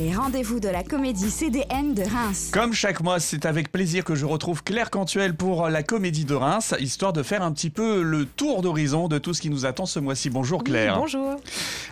Les rendez-vous de la comédie CDN de Reims. Comme chaque mois, c'est avec plaisir que je retrouve Claire Cantuel pour la comédie de Reims, histoire de faire un petit peu le tour d'horizon de tout ce qui nous attend ce mois-ci. Bonjour Claire. Oui, bonjour.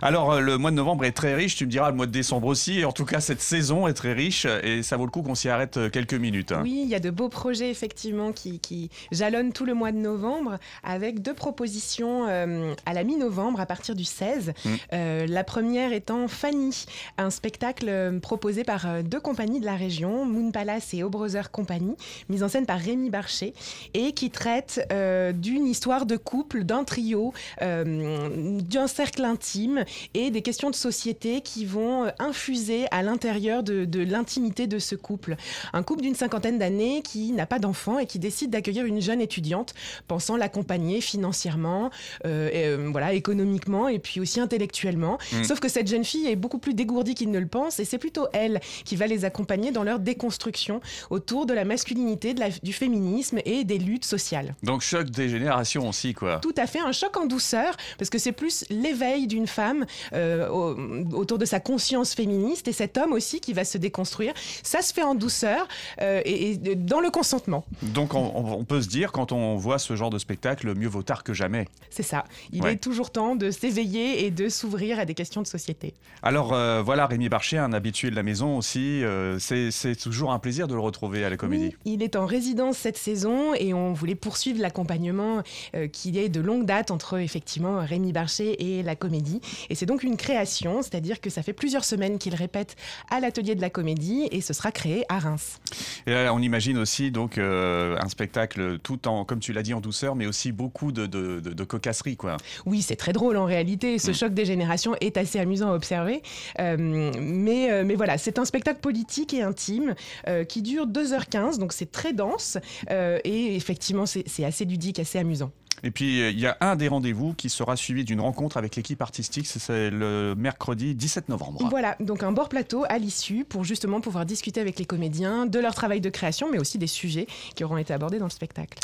Alors, euh, le mois de novembre est très riche, tu me diras le mois de décembre aussi. En tout cas, cette saison est très riche et ça vaut le coup qu'on s'y arrête euh, quelques minutes. Oui, il y a de beaux projets effectivement qui, qui jalonnent tout le mois de novembre avec deux propositions euh, à la mi-novembre à partir du 16. Mm. Euh, la première étant Fanny, un spectacle euh, proposé par euh, deux compagnies de la région, Moon Palace et Obrother Company, mise en scène par Rémi Barcher et qui traite euh, d'une histoire de couple, d'un trio, euh, d'un cercle intime et des questions de société qui vont infuser à l'intérieur de, de l'intimité de ce couple. Un couple d'une cinquantaine d'années qui n'a pas d'enfant et qui décide d'accueillir une jeune étudiante, pensant l'accompagner financièrement, et, voilà, économiquement et puis aussi intellectuellement. Mm. Sauf que cette jeune fille est beaucoup plus dégourdie qu'il ne le pense et c'est plutôt elle qui va les accompagner dans leur déconstruction autour de la masculinité, de la- du féminisme et des luttes sociales. Donc, choc des générations aussi, quoi. Tout à fait, un choc en douceur, parce que c'est plus l'éveil d'une femme euh, au- autour de sa conscience féministe et cet homme aussi qui va se déconstruire. Ça se fait en douceur euh, et, et dans le consentement. Donc, on, on- on peut se dire, quand on voit ce genre de spectacle, mieux vaut tard que jamais. C'est ça. Il Ouais. est toujours temps de s'éveiller et de s'ouvrir à des questions de société. Alors, euh, voilà, Rémi Barcher, un habitué de la maison aussi. euh, c'est toujours un plaisir de le retrouver à la comédie. Oui, il est en résidence cette saison et on voulait poursuivre l'accompagnement euh, qui est de longue date entre effectivement Rémi Barcher et la comédie. Et c'est donc une création, c'est-à-dire que ça fait plusieurs semaines qu'il répète à l'atelier de la comédie et ce sera créé à Reims. Et là, on imagine aussi donc euh, un spectacle tout en, comme tu l'as dit, en douceur, mais aussi beaucoup de, de, de- de cocasserie, quoi. Oui, c'est très drôle en réalité. Ce Mm. choc des générations est assez amusant à observer. Euh, mais, euh, mais voilà, c'est un spectacle politique et intime euh, qui dure 2h15, donc c'est très dense. euh, et effectivement, c'est assez ludique, assez amusant. Et puis, euh, il y a un des rendez-vous qui sera suivi d'une rencontre avec l'équipe artistique. C'est- C'est le mercredi 17 novembre. Voilà, donc un bord plateau à l'issue pour justement pouvoir discuter avec les comédiens de leur travail de création, mais aussi des sujets qui auront été abordés dans le spectacle.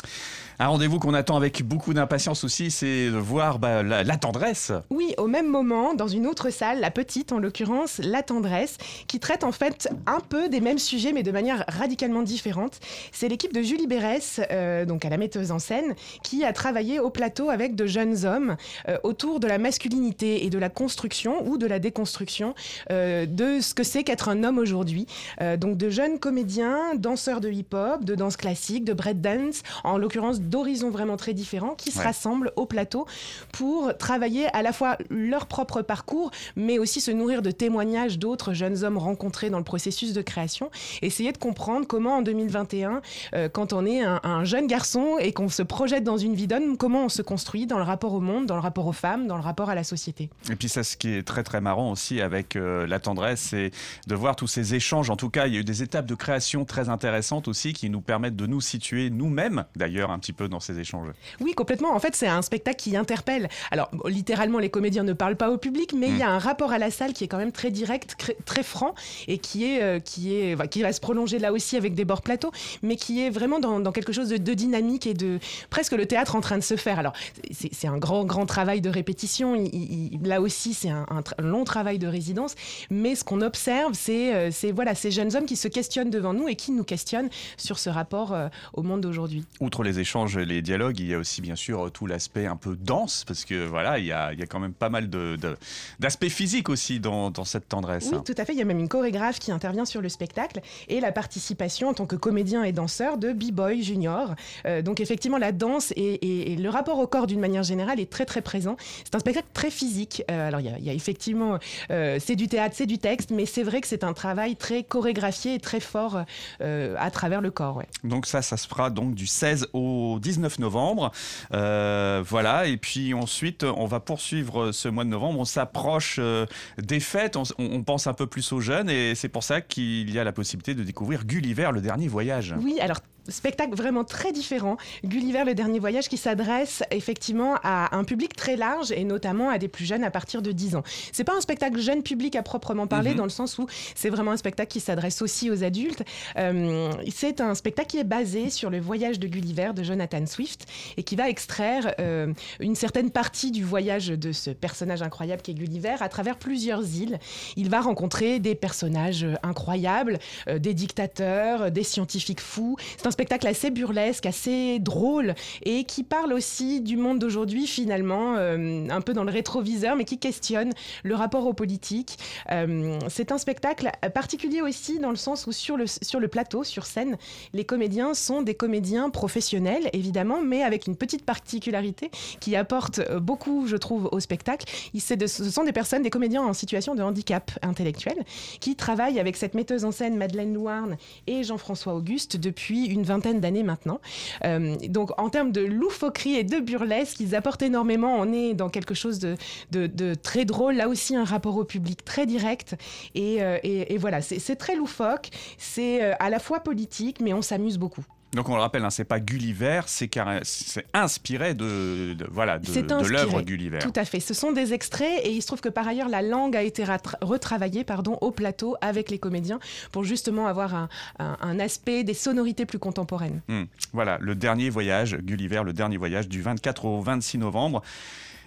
Un rendez-vous qu'on attend avec beaucoup d'impatience aussi, c'est de voir bah, la, la tendresse. Oui, au même moment, dans une autre salle, la petite en l'occurrence, La Tendresse, qui traite en fait un peu des mêmes sujets, mais de manière radicalement différente. C'est l'équipe de Julie Bérès, euh, donc à la metteuse en scène, qui a travaillé au plateau avec de jeunes hommes euh, autour de la masculinité et de la construction ou de la déconstruction euh, de ce que c'est qu'être un homme aujourd'hui. Euh, donc de jeunes comédiens, danseurs de hip-hop, de danse classique, de breakdance, en l'occurrence d'horizons vraiment très différents, qui se Ouais. rassemblent au plateau pour travailler à la fois leur propre parcours, mais aussi se nourrir de témoignages d'autres jeunes hommes rencontrés dans le processus de création, essayer de comprendre comment en 2021, euh, quand on est un, un jeune garçon et qu'on se projette dans une vie d'homme, comment on se construit dans le rapport au monde, dans le rapport aux femmes, dans le rapport à la société. Et puis ça, ce qui est très très marrant aussi avec euh, la tendresse, c'est de voir tous ces échanges. En tout cas, il y a eu des étapes de création très intéressantes aussi qui nous permettent de nous situer nous-mêmes, d'ailleurs, un petit peu dans ces échanges. Oui, complètement. En fait, c'est un spectacle qui interpelle. Alors, littéralement, les comédiens ne parlent pas au public, mais il y a un rapport à la salle qui est quand même très direct, très franc, et qui est, euh, qui est, enfin, qui va se prolonger là aussi avec des bords plateaux, mais qui est vraiment dans, dans quelque chose de, de dynamique et de presque le théâtre en train de se faire. Alors, c'est un grand, grand travail de répétition. Il- il- il- là aussi, c'est un, un tra- long travail de résidence. Mais ce qu'on observe, c'est euh, c'est, voilà, ces jeunes hommes qui se questionnent devant nous et qui nous questionnent sur ce rapport euh, au monde d'aujourd'hui. Outre les échanges et les dialogues, il y a aussi bien sûr tout l'aspect un peu danse, parce que voilà, il y a, il y a quand même pas mal de- de- d'aspects physiques aussi dans, dans cette tendresse. Oui, hein. tout à fait. Il y a même une chorégraphe qui intervient sur le spectacle et la participation en tant que comédien et danseur de B-Boy Junior. Euh, donc effectivement, la danse et, et- et le rapport au corps d'une manière générale est très très présent. C'est un spectacle très physique. Euh, alors il y a, il y a effectivement, euh, c'est du théâtre, c'est du texte, mais c'est vrai que c'est un travail très chorégraphié et très fort euh, à travers le corps. ouais. Donc ça, ça se fera donc du 16 au 19 novembre. Voilà, et puis ensuite, on va poursuivre ce mois de novembre. On s'approche des fêtes, on, on pense un peu plus aux jeunes, et c'est pour ça qu'il y a la possibilité de découvrir Gulliver, le dernier voyage. Oui, alors spectacle vraiment très différent. Gulliver, le dernier voyage, qui s'adresse effectivement à un public très large et notamment à des plus jeunes à partir de 10 ans. C'est pas un spectacle jeune public à proprement parler, Mhm. dans le sens où c'est vraiment un spectacle qui s'adresse aussi aux adultes. Euh, c'est un spectacle qui est basé sur le voyage de Gulliver de Jonathan Swift et qui va extraire euh, une certaine partie du voyage de ce personnage incroyable qui est Gulliver à travers plusieurs îles. Il va rencontrer des personnages euh, incroyables, euh, des dictateurs, des scientifiques fous. C'est un spectacle assez burlesque, assez drôle et qui parle aussi du monde d'aujourd'hui finalement, euh, un peu dans le rétroviseur, mais qui questionne le rapport aux politiques. Euh, c'est un spectacle particulier aussi dans le sens où sur le, sur le plateau, sur scène, les comédiens sont des comédiens professionnels, évidemment, mais avec une petite particularité qui apporte beaucoup, je trouve, au spectacle. De- ce sont des personnes, des comédiens en situation de handicap intellectuel, qui travaillent avec cette metteuse en scène, Madeleine Louarn, et Jean-François Auguste depuis une vingtaine d'années maintenant. Euh, donc, en termes de loufoquerie et de burlesque, ils apportent énormément. On est dans quelque chose de, très drôle. Là aussi, un rapport au public très direct. Et, euh, voilà, c'est c'est très loufoque. C'est euh, à la fois politique, mais on s'amuse beaucoup. Donc on le rappelle, hein, c'est pas Gulliver, c'est inspiré de, de- voilà de, l'œuvre Gulliver. Tout à fait. Ce sont des extraits et il se trouve que par ailleurs la langue a été retravaillée pardon, au plateau avec les comédiens pour justement avoir un, un- un aspect, des sonorités plus contemporaines. Hmm. Voilà, le dernier voyage, Gulliver, le dernier voyage du 24 au 26 novembre.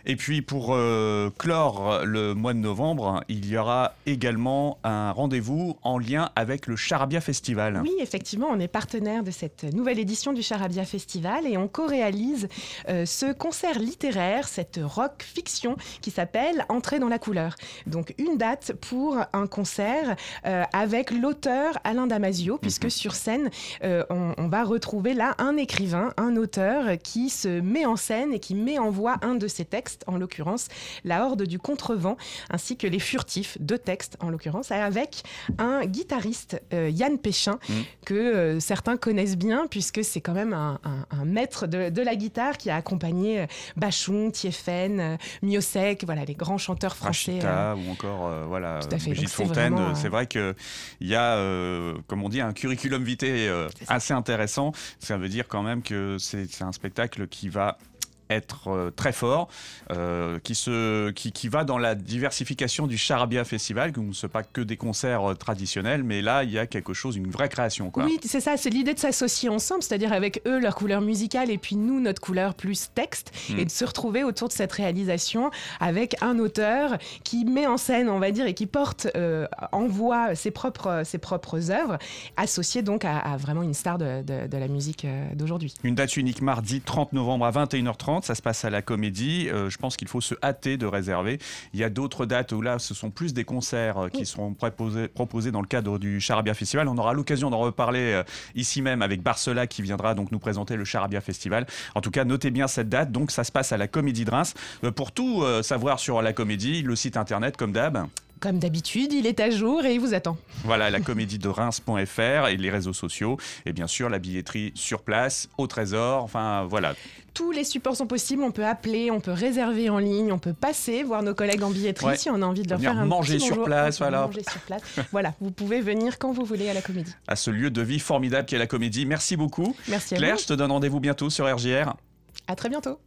Et puis pour euh, clore le mois de novembre, il y aura également un rendez-vous en lien avec le Charabia Festival. Oui, effectivement, on est partenaire de cette nouvelle édition du Charabia Festival et on co-réalise euh, ce concert littéraire, cette rock fiction qui s'appelle Entrer dans la couleur. Donc une date pour un concert euh, avec l'auteur Alain Damasio, puisque sur scène, on, on va retrouver là un écrivain, un auteur qui se met en scène et qui met en voix un de ses textes, en l'occurrence La Horde du Contrevent, ainsi que Les Furtifs, deux textes en l'occurrence, avec un guitariste, euh, Yann Péchin, Mm. que euh, certains connaissent bien, puisque c'est quand même un, un- un maître de, de la guitare qui a accompagné euh, Bachung, Thieffen, Miossec, voilà, les grands chanteurs français. Rachita ou encore voilà. Brigitte Fontaine. C'est vrai que il y a, comme on dit, un curriculum vitae assez intéressant. Ça veut dire quand même que c'est un spectacle qui va être euh, très fort, euh, qui, se, qui, qui va dans la diversification du Charabia Festival, que ce n'est pas que des concerts euh, traditionnels, mais là, il y a quelque chose, une vraie création. Quoi. Oui, c'est ça, c'est l'idée de s'associer ensemble, c'est-à-dire avec eux, leur couleur musicale, et puis nous, notre couleur plus texte, Mm. et de se retrouver autour de cette réalisation avec un auteur qui met en scène, on va dire, et qui porte euh, en voix ses propres, ses propres œuvres, associées donc à, à vraiment une star de, de- de la musique d'aujourd'hui. Une date unique mardi 30 novembre à 21h30, ça se passe à la Comédie. Euh, je pense qu'il faut se hâter de réserver. Il y a d'autres dates où là, ce sont plus des concerts euh, qui seront proposés, proposés dans le cadre du Charabia Festival. On aura l'occasion d'en reparler euh, ici même avec Barcela qui viendra donc nous présenter le Charabia Festival. En tout cas, notez bien cette date. Donc, ça se passe à la Comédie de Reims. Pour tout savoir sur la Comédie, le site internet comme d'hab. Comme d'habitude, il est à jour et il vous attend. Voilà, la comédie de Reims.fr et les réseaux sociaux. Et bien sûr, la billetterie sur place, au trésor. Enfin, voilà, Tous les supports sont possibles, on peut appeler, on peut réserver en ligne, on peut passer, voir nos collègues en billetterie Ouais. si on a envie de leur Venir faire un manger petit sur bonjour. place, voilà. Manger sur place. voilà, vous pouvez venir quand vous voulez à la comédie. à ce lieu de vie formidable qu'est la comédie. Merci beaucoup. Merci à Claire, vous. je te donne rendez-vous bientôt sur RGR. À très bientôt.